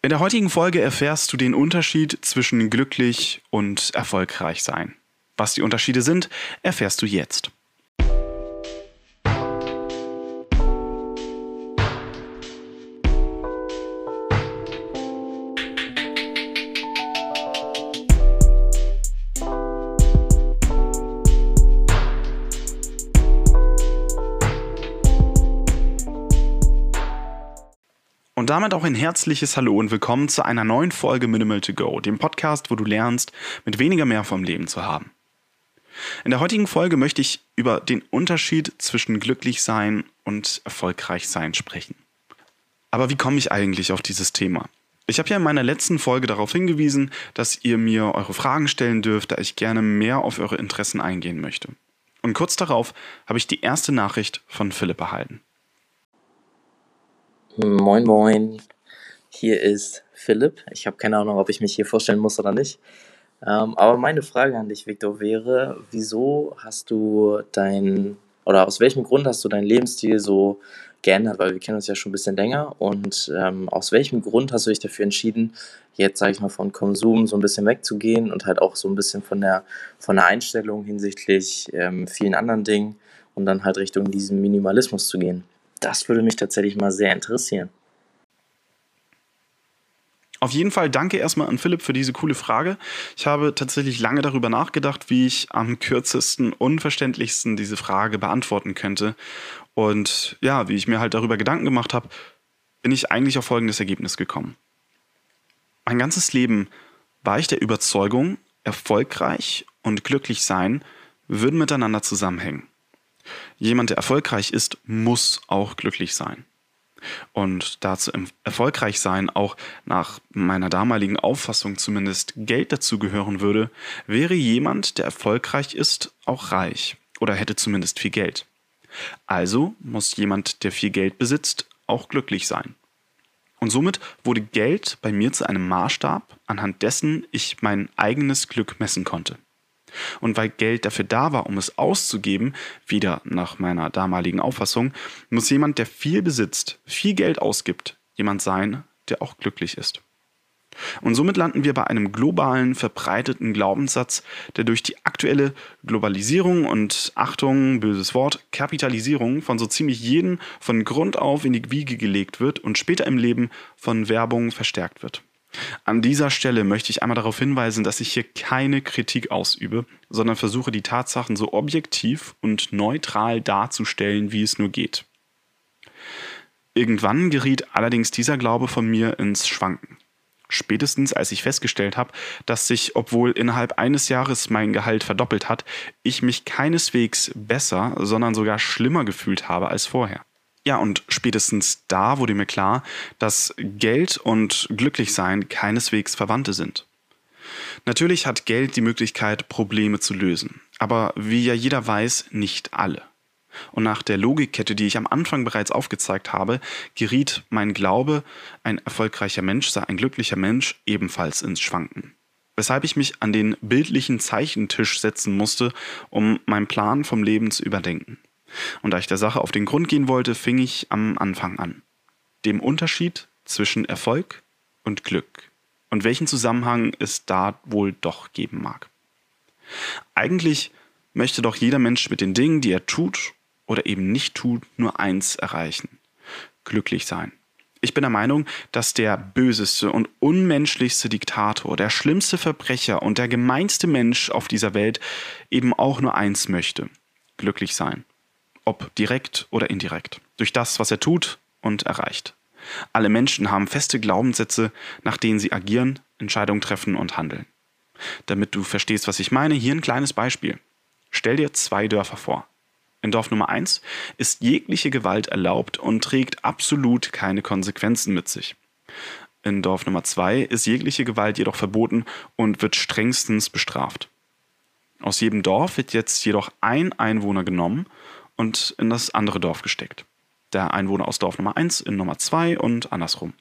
In der heutigen Folge erfährst du den Unterschied zwischen glücklich und erfolgreich sein. Was die Unterschiede sind, erfährst du jetzt. Und damit auch ein herzliches Hallo und willkommen zu einer neuen Folge Minimal to Go, dem Podcast, wo du lernst, mit weniger mehr vom Leben zu haben. In der heutigen Folge möchte ich über den Unterschied zwischen glücklich sein und erfolgreich sein sprechen. Aber wie komme ich eigentlich auf dieses Thema? Ich habe ja in meiner letzten Folge darauf hingewiesen, dass ihr mir eure Fragen stellen dürft, da ich gerne mehr auf eure Interessen eingehen möchte. Und kurz darauf habe ich die erste Nachricht von Philipp erhalten. Moin, moin. Hier ist Philipp. Ich habe keine Ahnung, ob ich mich hier vorstellen muss oder nicht. Ähm, aber meine Frage an dich, Victor, wäre, wieso hast du dein, oder aus welchem Grund hast du deinen Lebensstil so geändert? Weil wir kennen uns ja schon ein bisschen länger. Und ähm, aus welchem Grund hast du dich dafür entschieden, jetzt, sage ich mal, von Konsum so ein bisschen wegzugehen und halt auch so ein bisschen von der, von der Einstellung hinsichtlich ähm, vielen anderen Dingen und dann halt Richtung diesem Minimalismus zu gehen? Das würde mich tatsächlich mal sehr interessieren. Auf jeden Fall danke erstmal an Philipp für diese coole Frage. Ich habe tatsächlich lange darüber nachgedacht, wie ich am kürzesten, unverständlichsten diese Frage beantworten könnte. Und ja, wie ich mir halt darüber Gedanken gemacht habe, bin ich eigentlich auf folgendes Ergebnis gekommen. Mein ganzes Leben war ich der Überzeugung, erfolgreich und glücklich sein würden miteinander zusammenhängen jemand, der erfolgreich ist, muss auch glücklich sein. Und dazu erfolgreich sein auch nach meiner damaligen Auffassung zumindest Geld dazu gehören würde, wäre jemand, der erfolgreich ist, auch reich oder hätte zumindest viel Geld. Also muss jemand, der viel Geld besitzt, auch glücklich sein. Und somit wurde Geld bei mir zu einem Maßstab, anhand dessen ich mein eigenes Glück messen konnte. Und weil Geld dafür da war, um es auszugeben, wieder nach meiner damaligen Auffassung, muss jemand, der viel besitzt, viel Geld ausgibt, jemand sein, der auch glücklich ist. Und somit landen wir bei einem globalen, verbreiteten Glaubenssatz, der durch die aktuelle Globalisierung und Achtung, böses Wort, Kapitalisierung von so ziemlich jedem von Grund auf in die Wiege gelegt wird und später im Leben von Werbung verstärkt wird. An dieser Stelle möchte ich einmal darauf hinweisen, dass ich hier keine Kritik ausübe, sondern versuche die Tatsachen so objektiv und neutral darzustellen, wie es nur geht. Irgendwann geriet allerdings dieser Glaube von mir ins Schwanken. Spätestens als ich festgestellt habe, dass sich, obwohl innerhalb eines Jahres mein Gehalt verdoppelt hat, ich mich keineswegs besser, sondern sogar schlimmer gefühlt habe als vorher. Ja, und spätestens da wurde mir klar, dass Geld und Glücklichsein keineswegs Verwandte sind. Natürlich hat Geld die Möglichkeit, Probleme zu lösen, aber wie ja jeder weiß, nicht alle. Und nach der Logikkette, die ich am Anfang bereits aufgezeigt habe, geriet mein Glaube, ein erfolgreicher Mensch sei ein glücklicher Mensch, ebenfalls ins Schwanken. Weshalb ich mich an den bildlichen Zeichentisch setzen musste, um meinen Plan vom Leben zu überdenken. Und da ich der Sache auf den Grund gehen wollte, fing ich am Anfang an. Dem Unterschied zwischen Erfolg und Glück und welchen Zusammenhang es da wohl doch geben mag. Eigentlich möchte doch jeder Mensch mit den Dingen, die er tut oder eben nicht tut, nur eins erreichen. Glücklich sein. Ich bin der Meinung, dass der böseste und unmenschlichste Diktator, der schlimmste Verbrecher und der gemeinste Mensch auf dieser Welt eben auch nur eins möchte. Glücklich sein ob direkt oder indirekt, durch das, was er tut und erreicht. Alle Menschen haben feste Glaubenssätze, nach denen sie agieren, Entscheidungen treffen und handeln. Damit du verstehst, was ich meine, hier ein kleines Beispiel. Stell dir zwei Dörfer vor. In Dorf Nummer 1 ist jegliche Gewalt erlaubt und trägt absolut keine Konsequenzen mit sich. In Dorf Nummer 2 ist jegliche Gewalt jedoch verboten und wird strengstens bestraft. Aus jedem Dorf wird jetzt jedoch ein Einwohner genommen und in das andere Dorf gesteckt. Der Einwohner aus Dorf Nummer 1 in Nummer 2 und andersrum.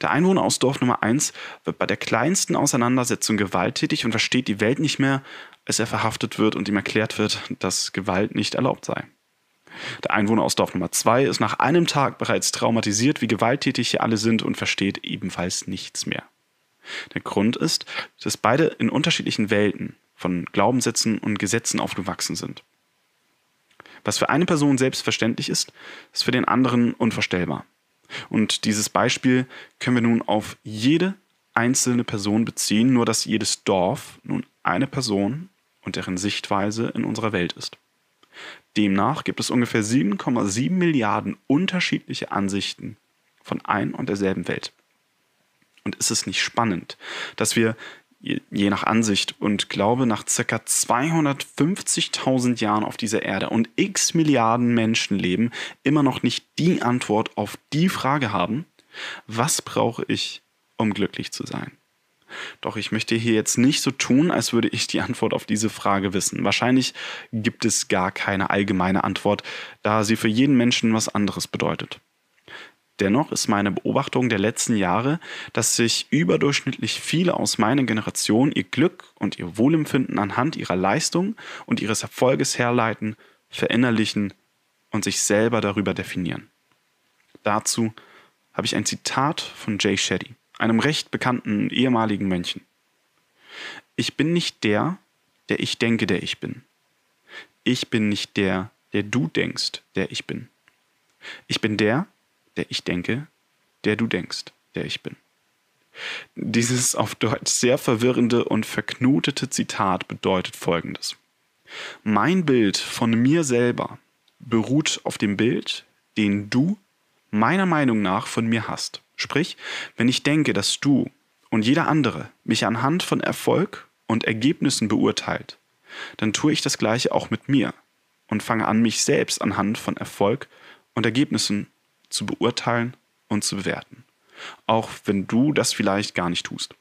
Der Einwohner aus Dorf Nummer 1 wird bei der kleinsten Auseinandersetzung gewalttätig und versteht die Welt nicht mehr, als er verhaftet wird und ihm erklärt wird, dass Gewalt nicht erlaubt sei. Der Einwohner aus Dorf Nummer 2 ist nach einem Tag bereits traumatisiert, wie gewalttätig hier alle sind und versteht ebenfalls nichts mehr. Der Grund ist, dass beide in unterschiedlichen Welten von Glaubenssätzen und Gesetzen aufgewachsen sind. Was für eine Person selbstverständlich ist, ist für den anderen unvorstellbar. Und dieses Beispiel können wir nun auf jede einzelne Person beziehen, nur dass jedes Dorf nun eine Person und deren Sichtweise in unserer Welt ist. Demnach gibt es ungefähr 7,7 Milliarden unterschiedliche Ansichten von ein und derselben Welt. Und ist es nicht spannend, dass wir je nach Ansicht und Glaube nach ca. 250.000 Jahren auf dieser Erde und x Milliarden Menschen leben, immer noch nicht die Antwort auf die Frage haben, was brauche ich, um glücklich zu sein? Doch ich möchte hier jetzt nicht so tun, als würde ich die Antwort auf diese Frage wissen. Wahrscheinlich gibt es gar keine allgemeine Antwort, da sie für jeden Menschen was anderes bedeutet. Dennoch ist meine Beobachtung der letzten Jahre, dass sich überdurchschnittlich viele aus meiner Generation ihr Glück und ihr Wohlempfinden anhand ihrer Leistung und ihres Erfolges herleiten, verinnerlichen und sich selber darüber definieren. Dazu habe ich ein Zitat von Jay Shetty, einem recht bekannten ehemaligen Mönchen. Ich bin nicht der, der ich denke, der ich bin. Ich bin nicht der, der du denkst, der ich bin. Ich bin der, der ich denke, der du denkst, der ich bin. Dieses auf Deutsch sehr verwirrende und verknotete Zitat bedeutet folgendes. Mein Bild von mir selber beruht auf dem Bild, den du meiner Meinung nach von mir hast. Sprich, wenn ich denke, dass du und jeder andere mich anhand von Erfolg und Ergebnissen beurteilt, dann tue ich das gleiche auch mit mir und fange an, mich selbst anhand von Erfolg und Ergebnissen zu beurteilen und zu bewerten. Auch wenn du das vielleicht gar nicht tust.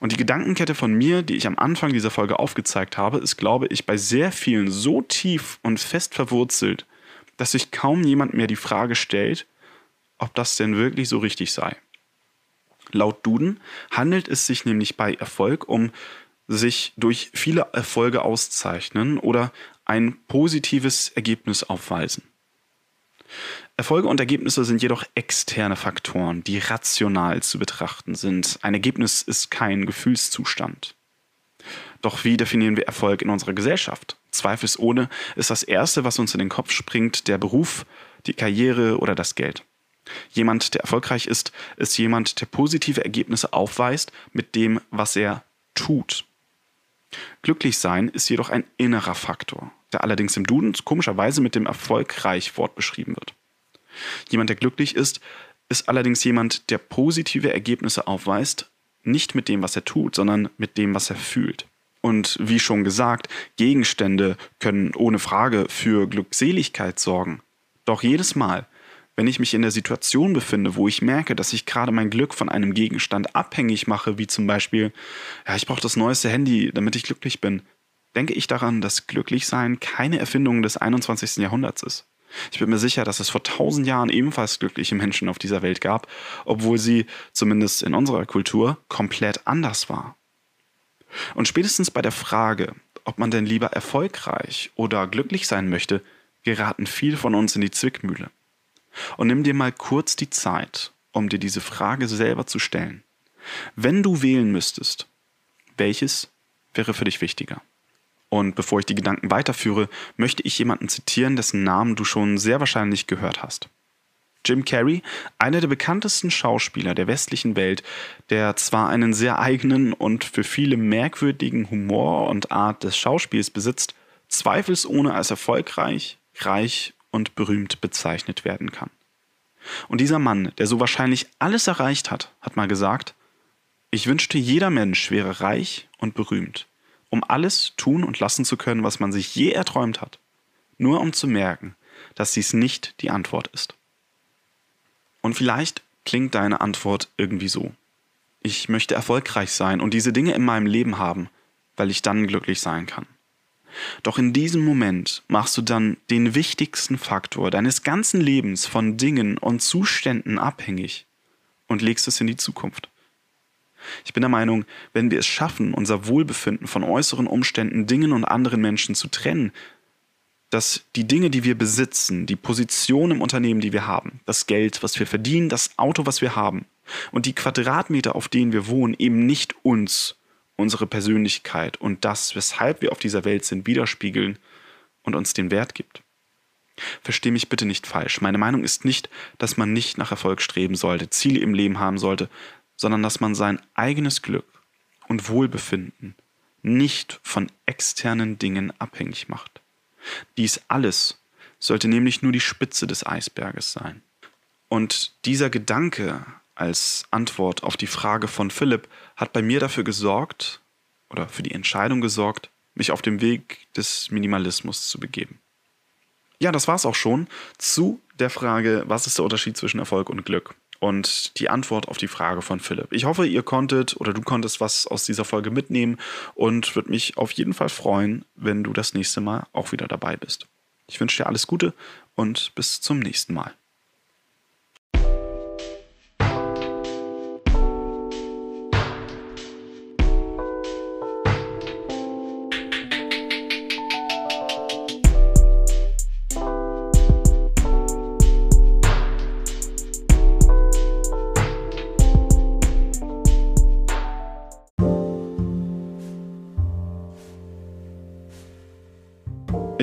Und die Gedankenkette von mir, die ich am Anfang dieser Folge aufgezeigt habe, ist, glaube ich, bei sehr vielen so tief und fest verwurzelt, dass sich kaum jemand mehr die Frage stellt, ob das denn wirklich so richtig sei. Laut Duden handelt es sich nämlich bei Erfolg um sich durch viele Erfolge auszeichnen oder ein positives Ergebnis aufweisen. Erfolge und Ergebnisse sind jedoch externe Faktoren, die rational zu betrachten sind. Ein Ergebnis ist kein Gefühlszustand. Doch wie definieren wir Erfolg in unserer Gesellschaft? Zweifelsohne ist das Erste, was uns in den Kopf springt, der Beruf, die Karriere oder das Geld. Jemand, der erfolgreich ist, ist jemand, der positive Ergebnisse aufweist mit dem, was er tut. Glücklich sein ist jedoch ein innerer Faktor der allerdings im Duden komischerweise mit dem erfolgreich Wort beschrieben wird. Jemand, der glücklich ist, ist allerdings jemand, der positive Ergebnisse aufweist, nicht mit dem, was er tut, sondern mit dem, was er fühlt. Und wie schon gesagt, Gegenstände können ohne Frage für Glückseligkeit sorgen. Doch jedes Mal, wenn ich mich in der Situation befinde, wo ich merke, dass ich gerade mein Glück von einem Gegenstand abhängig mache, wie zum Beispiel, ja, ich brauche das neueste Handy, damit ich glücklich bin, denke ich daran, dass Glücklichsein keine Erfindung des 21. Jahrhunderts ist. Ich bin mir sicher, dass es vor tausend Jahren ebenfalls glückliche Menschen auf dieser Welt gab, obwohl sie, zumindest in unserer Kultur, komplett anders war. Und spätestens bei der Frage, ob man denn lieber erfolgreich oder glücklich sein möchte, geraten viele von uns in die Zwickmühle. Und nimm dir mal kurz die Zeit, um dir diese Frage selber zu stellen. Wenn du wählen müsstest, welches wäre für dich wichtiger? Und bevor ich die Gedanken weiterführe, möchte ich jemanden zitieren, dessen Namen du schon sehr wahrscheinlich gehört hast. Jim Carrey, einer der bekanntesten Schauspieler der westlichen Welt, der zwar einen sehr eigenen und für viele merkwürdigen Humor und Art des Schauspiels besitzt, zweifelsohne als erfolgreich, reich und berühmt bezeichnet werden kann. Und dieser Mann, der so wahrscheinlich alles erreicht hat, hat mal gesagt, ich wünschte, jeder Mensch wäre reich und berühmt um alles tun und lassen zu können, was man sich je erträumt hat, nur um zu merken, dass dies nicht die Antwort ist. Und vielleicht klingt deine Antwort irgendwie so. Ich möchte erfolgreich sein und diese Dinge in meinem Leben haben, weil ich dann glücklich sein kann. Doch in diesem Moment machst du dann den wichtigsten Faktor deines ganzen Lebens von Dingen und Zuständen abhängig und legst es in die Zukunft. Ich bin der Meinung, wenn wir es schaffen, unser Wohlbefinden von äußeren Umständen, Dingen und anderen Menschen zu trennen, dass die Dinge, die wir besitzen, die Position im Unternehmen, die wir haben, das Geld, was wir verdienen, das Auto, was wir haben und die Quadratmeter, auf denen wir wohnen, eben nicht uns, unsere Persönlichkeit und das, weshalb wir auf dieser Welt sind, widerspiegeln und uns den Wert gibt. Versteh mich bitte nicht falsch. Meine Meinung ist nicht, dass man nicht nach Erfolg streben sollte, Ziele im Leben haben sollte, sondern dass man sein eigenes Glück und Wohlbefinden nicht von externen Dingen abhängig macht. Dies alles sollte nämlich nur die Spitze des Eisberges sein. Und dieser Gedanke als Antwort auf die Frage von Philipp hat bei mir dafür gesorgt oder für die Entscheidung gesorgt, mich auf dem Weg des Minimalismus zu begeben. Ja, das war's auch schon zu der Frage, was ist der Unterschied zwischen Erfolg und Glück? Und die Antwort auf die Frage von Philipp. Ich hoffe, ihr konntet oder du konntest was aus dieser Folge mitnehmen und würde mich auf jeden Fall freuen, wenn du das nächste Mal auch wieder dabei bist. Ich wünsche dir alles Gute und bis zum nächsten Mal.